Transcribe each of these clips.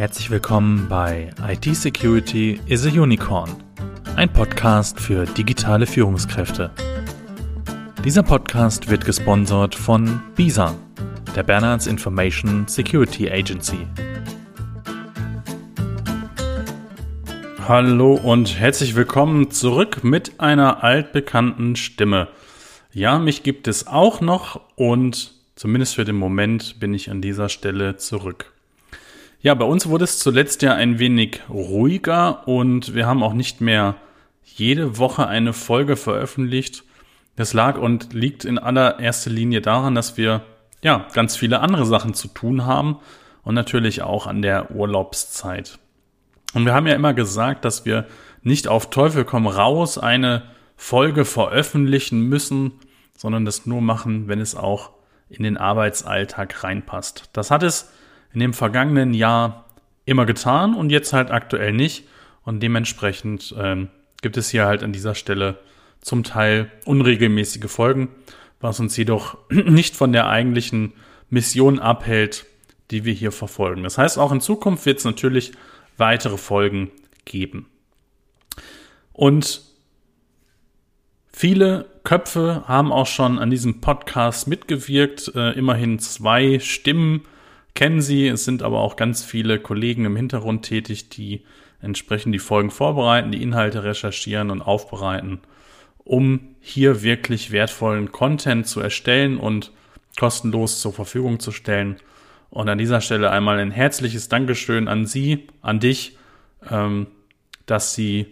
Herzlich willkommen bei IT Security is a Unicorn, ein Podcast für digitale Führungskräfte. Dieser Podcast wird gesponsert von BISA, der Bernards Information Security Agency. Hallo und herzlich willkommen zurück mit einer altbekannten Stimme. Ja, mich gibt es auch noch und zumindest für den Moment bin ich an dieser Stelle zurück. Ja, bei uns wurde es zuletzt ja ein wenig ruhiger und wir haben auch nicht mehr jede Woche eine Folge veröffentlicht. Das lag und liegt in allererster Linie daran, dass wir ja ganz viele andere Sachen zu tun haben und natürlich auch an der Urlaubszeit. Und wir haben ja immer gesagt, dass wir nicht auf Teufel komm raus eine Folge veröffentlichen müssen, sondern das nur machen, wenn es auch in den Arbeitsalltag reinpasst. Das hat es in dem vergangenen Jahr immer getan und jetzt halt aktuell nicht. Und dementsprechend ähm, gibt es hier halt an dieser Stelle zum Teil unregelmäßige Folgen, was uns jedoch nicht von der eigentlichen Mission abhält, die wir hier verfolgen. Das heißt, auch in Zukunft wird es natürlich weitere Folgen geben. Und viele Köpfe haben auch schon an diesem Podcast mitgewirkt. Äh, immerhin zwei Stimmen kennen Sie. Es sind aber auch ganz viele Kollegen im Hintergrund tätig, die entsprechend die Folgen vorbereiten, die Inhalte recherchieren und aufbereiten, um hier wirklich wertvollen Content zu erstellen und kostenlos zur Verfügung zu stellen. Und an dieser Stelle einmal ein herzliches Dankeschön an Sie, an dich, ähm, dass Sie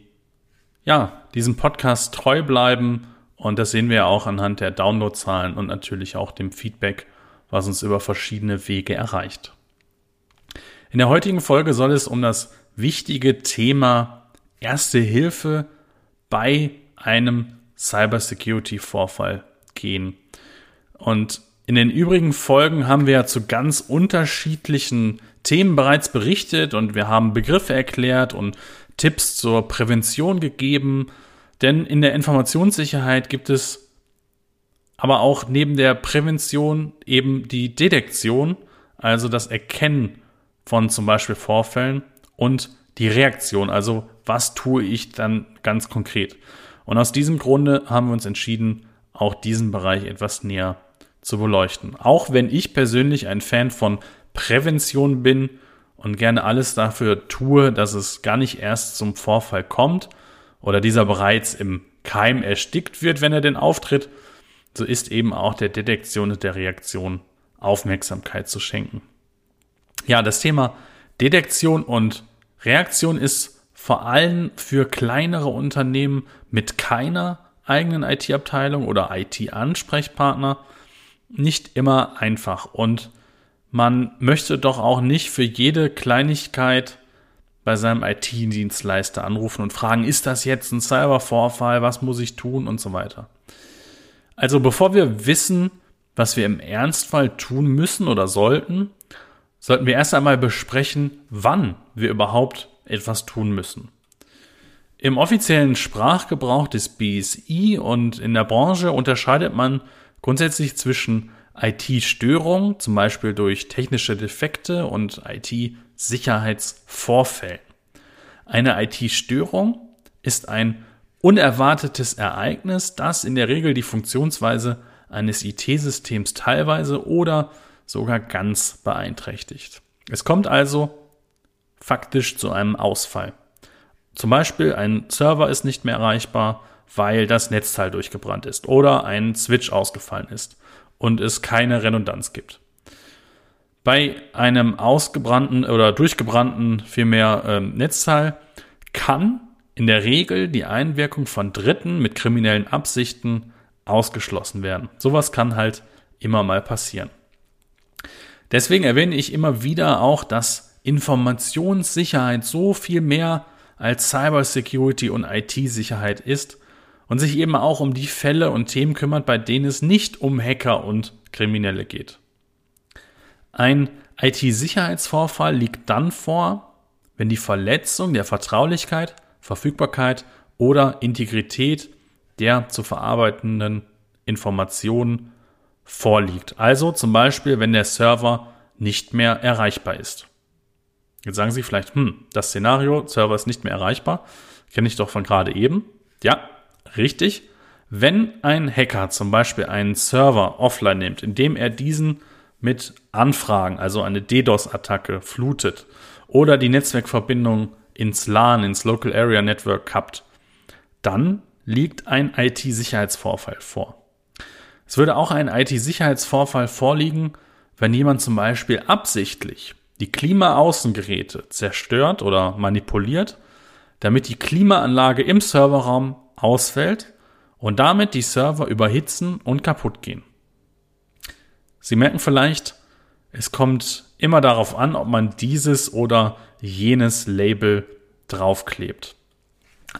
ja diesem Podcast treu bleiben. Und das sehen wir auch anhand der Downloadzahlen und natürlich auch dem Feedback was uns über verschiedene Wege erreicht. In der heutigen Folge soll es um das wichtige Thema Erste Hilfe bei einem Cybersecurity-Vorfall gehen. Und in den übrigen Folgen haben wir ja zu ganz unterschiedlichen Themen bereits berichtet und wir haben Begriffe erklärt und Tipps zur Prävention gegeben. Denn in der Informationssicherheit gibt es aber auch neben der Prävention eben die Detektion, also das Erkennen von zum Beispiel Vorfällen und die Reaktion, also was tue ich dann ganz konkret. Und aus diesem Grunde haben wir uns entschieden, auch diesen Bereich etwas näher zu beleuchten. Auch wenn ich persönlich ein Fan von Prävention bin und gerne alles dafür tue, dass es gar nicht erst zum Vorfall kommt oder dieser bereits im Keim erstickt wird, wenn er denn auftritt, so ist eben auch der Detektion und der Reaktion Aufmerksamkeit zu schenken. Ja, das Thema Detektion und Reaktion ist vor allem für kleinere Unternehmen mit keiner eigenen IT-Abteilung oder IT-Ansprechpartner nicht immer einfach. Und man möchte doch auch nicht für jede Kleinigkeit bei seinem IT-Dienstleister anrufen und fragen, ist das jetzt ein Cybervorfall, was muss ich tun und so weiter. Also bevor wir wissen, was wir im Ernstfall tun müssen oder sollten, sollten wir erst einmal besprechen, wann wir überhaupt etwas tun müssen. Im offiziellen Sprachgebrauch des BSI und in der Branche unterscheidet man grundsätzlich zwischen IT-Störung, zum Beispiel durch technische Defekte und IT-Sicherheitsvorfällen. Eine IT-Störung ist ein unerwartetes Ereignis, das in der Regel die Funktionsweise eines IT-Systems teilweise oder sogar ganz beeinträchtigt. Es kommt also faktisch zu einem Ausfall. Zum Beispiel ein Server ist nicht mehr erreichbar, weil das Netzteil durchgebrannt ist oder ein Switch ausgefallen ist und es keine Redundanz gibt. Bei einem ausgebrannten oder durchgebrannten vielmehr ähm, Netzteil kann in der Regel die Einwirkung von Dritten mit kriminellen Absichten ausgeschlossen werden. Sowas kann halt immer mal passieren. Deswegen erwähne ich immer wieder auch, dass Informationssicherheit so viel mehr als Cybersecurity und IT-Sicherheit ist und sich eben auch um die Fälle und Themen kümmert, bei denen es nicht um Hacker und Kriminelle geht. Ein IT-Sicherheitsvorfall liegt dann vor, wenn die Verletzung der Vertraulichkeit Verfügbarkeit oder Integrität der zu verarbeitenden Informationen vorliegt. Also zum Beispiel, wenn der Server nicht mehr erreichbar ist. Jetzt sagen Sie vielleicht, hm, das Szenario, Server ist nicht mehr erreichbar, kenne ich doch von gerade eben. Ja, richtig. Wenn ein Hacker zum Beispiel einen Server offline nimmt, indem er diesen mit Anfragen, also eine DDoS-Attacke, flutet oder die Netzwerkverbindung ins LAN, ins Local Area Network kappt, dann liegt ein IT-Sicherheitsvorfall vor. Es würde auch ein IT-Sicherheitsvorfall vorliegen, wenn jemand zum Beispiel absichtlich die Klimaaußengeräte zerstört oder manipuliert, damit die Klimaanlage im Serverraum ausfällt und damit die Server überhitzen und kaputt gehen. Sie merken vielleicht, es kommt immer darauf an, ob man dieses oder jenes Label draufklebt.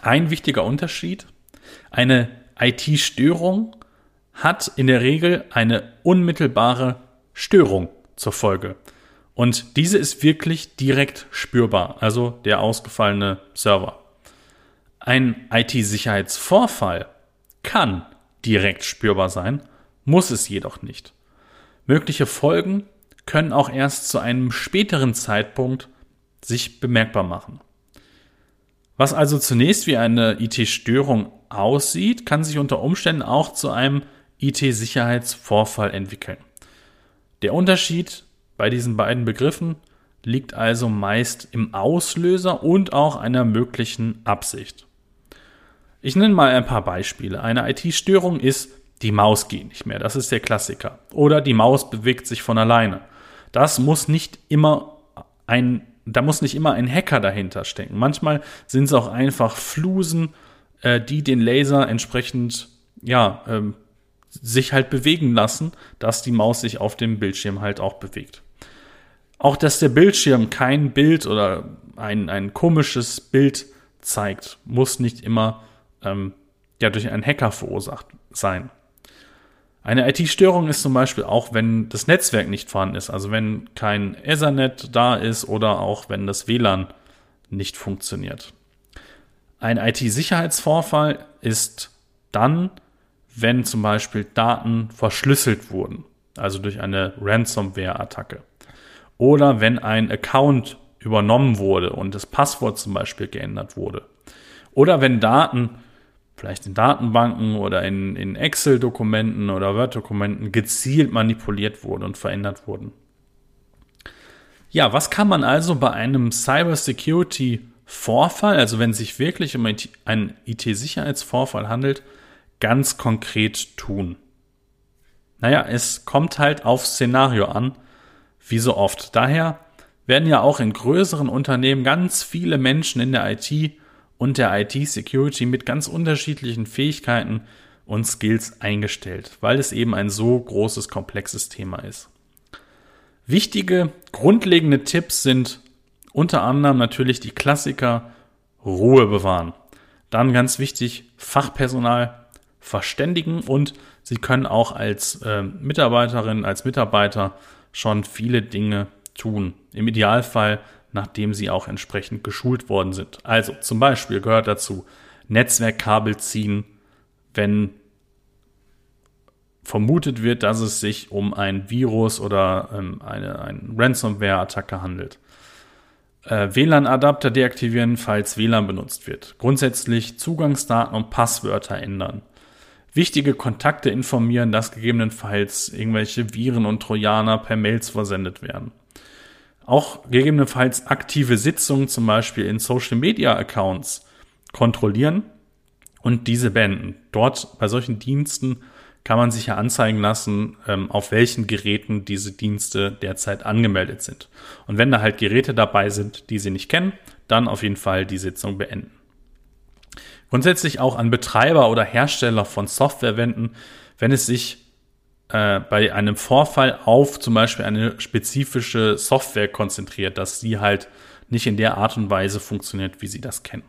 Ein wichtiger Unterschied, eine IT-Störung hat in der Regel eine unmittelbare Störung zur Folge. Und diese ist wirklich direkt spürbar, also der ausgefallene Server. Ein IT-Sicherheitsvorfall kann direkt spürbar sein, muss es jedoch nicht. Mögliche Folgen können auch erst zu einem späteren Zeitpunkt sich bemerkbar machen. Was also zunächst wie eine IT-Störung aussieht, kann sich unter Umständen auch zu einem IT-Sicherheitsvorfall entwickeln. Der Unterschied bei diesen beiden Begriffen liegt also meist im Auslöser und auch einer möglichen Absicht. Ich nenne mal ein paar Beispiele. Eine IT-Störung ist, die Maus geht nicht mehr. Das ist der Klassiker. Oder die Maus bewegt sich von alleine. Das muss nicht immer ein, da muss nicht immer ein Hacker dahinter stecken. Manchmal sind es auch einfach Flusen, äh, die den Laser entsprechend, ja, ähm, sich halt bewegen lassen, dass die Maus sich auf dem Bildschirm halt auch bewegt. Auch dass der Bildschirm kein Bild oder ein, ein komisches Bild zeigt, muss nicht immer ähm, ja durch einen Hacker verursacht sein. Eine IT-Störung ist zum Beispiel auch, wenn das Netzwerk nicht vorhanden ist, also wenn kein Ethernet da ist oder auch wenn das WLAN nicht funktioniert. Ein IT-Sicherheitsvorfall ist dann, wenn zum Beispiel Daten verschlüsselt wurden, also durch eine Ransomware-Attacke. Oder wenn ein Account übernommen wurde und das Passwort zum Beispiel geändert wurde. Oder wenn Daten vielleicht in Datenbanken oder in, in Excel-Dokumenten oder Word-Dokumenten gezielt manipuliert wurden und verändert wurden. Ja, was kann man also bei einem Cybersecurity-Vorfall, also wenn es sich wirklich um einen IT-Sicherheitsvorfall handelt, ganz konkret tun? Naja, es kommt halt auf Szenario an, wie so oft. Daher werden ja auch in größeren Unternehmen ganz viele Menschen in der IT und der IT-Security mit ganz unterschiedlichen Fähigkeiten und Skills eingestellt, weil es eben ein so großes, komplexes Thema ist. Wichtige, grundlegende Tipps sind unter anderem natürlich die Klassiker Ruhe bewahren. Dann ganz wichtig, Fachpersonal verständigen und Sie können auch als äh, Mitarbeiterin, als Mitarbeiter schon viele Dinge tun. Im Idealfall nachdem sie auch entsprechend geschult worden sind. Also zum Beispiel gehört dazu Netzwerkkabel ziehen, wenn vermutet wird, dass es sich um ein Virus oder ähm, eine, eine Ransomware-Attacke handelt. Äh, WLAN-Adapter deaktivieren, falls WLAN benutzt wird. Grundsätzlich Zugangsdaten und Passwörter ändern. Wichtige Kontakte informieren, dass gegebenenfalls irgendwelche Viren und Trojaner per Mails versendet werden. Auch gegebenenfalls aktive Sitzungen zum Beispiel in Social Media Accounts kontrollieren und diese beenden. Dort bei solchen Diensten kann man sich ja anzeigen lassen, ähm, auf welchen Geräten diese Dienste derzeit angemeldet sind. Und wenn da halt Geräte dabei sind, die Sie nicht kennen, dann auf jeden Fall die Sitzung beenden. Grundsätzlich auch an Betreiber oder Hersteller von Software wenden, wenn es sich äh, bei einem Vorfall auf zum Beispiel eine spezifische Software konzentriert, dass sie halt nicht in der Art und Weise funktioniert, wie sie das kennen.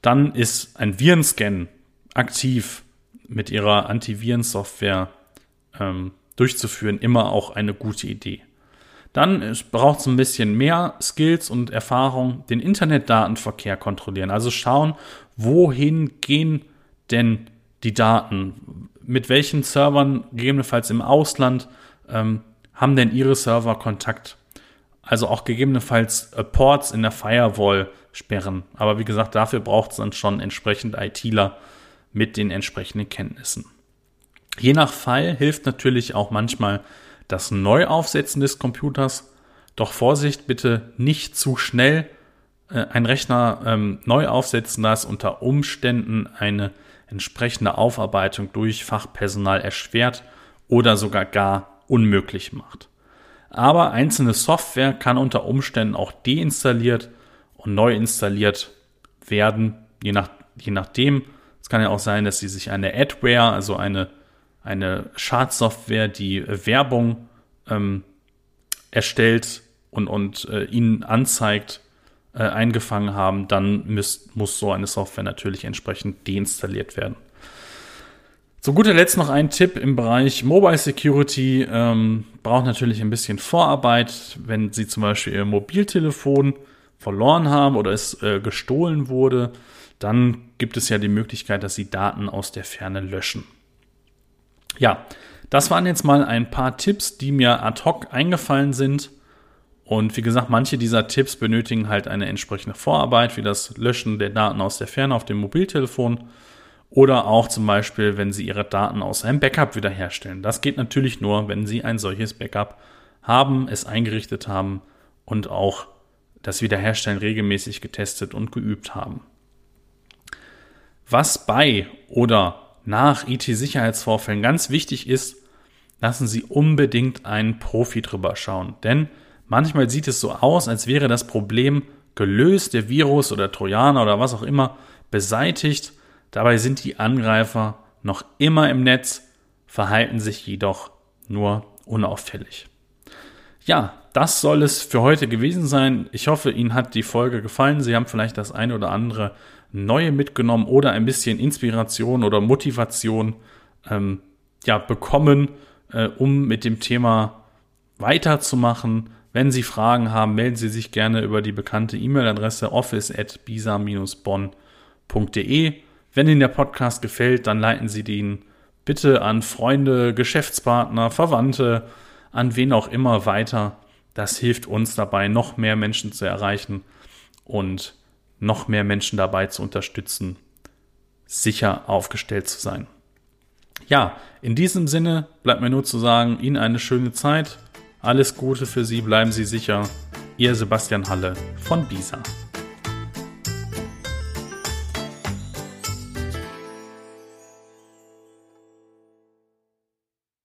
Dann ist ein Virenscan aktiv mit ihrer Antivirensoftware ähm, durchzuführen immer auch eine gute Idee. Dann braucht es ein bisschen mehr Skills und Erfahrung, den Internetdatenverkehr kontrollieren. Also schauen, wohin gehen denn die Daten? Mit welchen Servern, gegebenenfalls im Ausland, ähm, haben denn Ihre Server Kontakt? also auch gegebenenfalls äh, Ports in der Firewall sperren. Aber wie gesagt, dafür braucht es dann schon entsprechend ITler mit den entsprechenden Kenntnissen. Je nach Fall hilft natürlich auch manchmal das Neuaufsetzen des Computers. Doch Vorsicht, bitte nicht zu schnell äh, ein Rechner ähm, neu aufsetzen, da es unter Umständen eine entsprechende Aufarbeitung durch Fachpersonal erschwert oder sogar gar unmöglich macht. Aber einzelne Software kann unter Umständen auch deinstalliert und neu installiert werden, je, nach, je nachdem. Es kann ja auch sein, dass Sie sich eine Adware, also eine, eine Schadsoftware, die Werbung ähm, erstellt und, und äh, Ihnen anzeigt, äh, eingefangen haben, dann müsst, muss so eine Software natürlich entsprechend deinstalliert werden. Zu guter Letzt noch ein Tipp im Bereich Mobile Security. Ähm, braucht natürlich ein bisschen Vorarbeit, wenn Sie zum Beispiel Ihr Mobiltelefon verloren haben oder es äh, gestohlen wurde, dann gibt es ja die Möglichkeit, dass Sie Daten aus der Ferne löschen. Ja, das waren jetzt mal ein paar Tipps, die mir ad hoc eingefallen sind. Und wie gesagt, manche dieser Tipps benötigen halt eine entsprechende Vorarbeit, wie das Löschen der Daten aus der Ferne auf dem Mobiltelefon oder auch zum Beispiel, wenn Sie Ihre Daten aus einem Backup wiederherstellen. Das geht natürlich nur, wenn Sie ein solches Backup haben, es eingerichtet haben und auch das Wiederherstellen regelmäßig getestet und geübt haben. Was bei oder nach IT-Sicherheitsvorfällen ganz wichtig ist, lassen Sie unbedingt einen Profi drüber schauen, denn Manchmal sieht es so aus, als wäre das Problem gelöst, der Virus oder Trojaner oder was auch immer beseitigt. Dabei sind die Angreifer noch immer im Netz, verhalten sich jedoch nur unauffällig. Ja, das soll es für heute gewesen sein. Ich hoffe, Ihnen hat die Folge gefallen. Sie haben vielleicht das eine oder andere Neue mitgenommen oder ein bisschen Inspiration oder Motivation ähm, ja, bekommen, äh, um mit dem Thema weiterzumachen. Wenn Sie Fragen haben, melden Sie sich gerne über die bekannte E-Mail-Adresse office.bisa-bonn.de. Wenn Ihnen der Podcast gefällt, dann leiten Sie den bitte an Freunde, Geschäftspartner, Verwandte, an wen auch immer weiter. Das hilft uns dabei, noch mehr Menschen zu erreichen und noch mehr Menschen dabei zu unterstützen, sicher aufgestellt zu sein. Ja, in diesem Sinne bleibt mir nur zu sagen, Ihnen eine schöne Zeit. Alles Gute für Sie, bleiben Sie sicher. Ihr Sebastian Halle von BISA.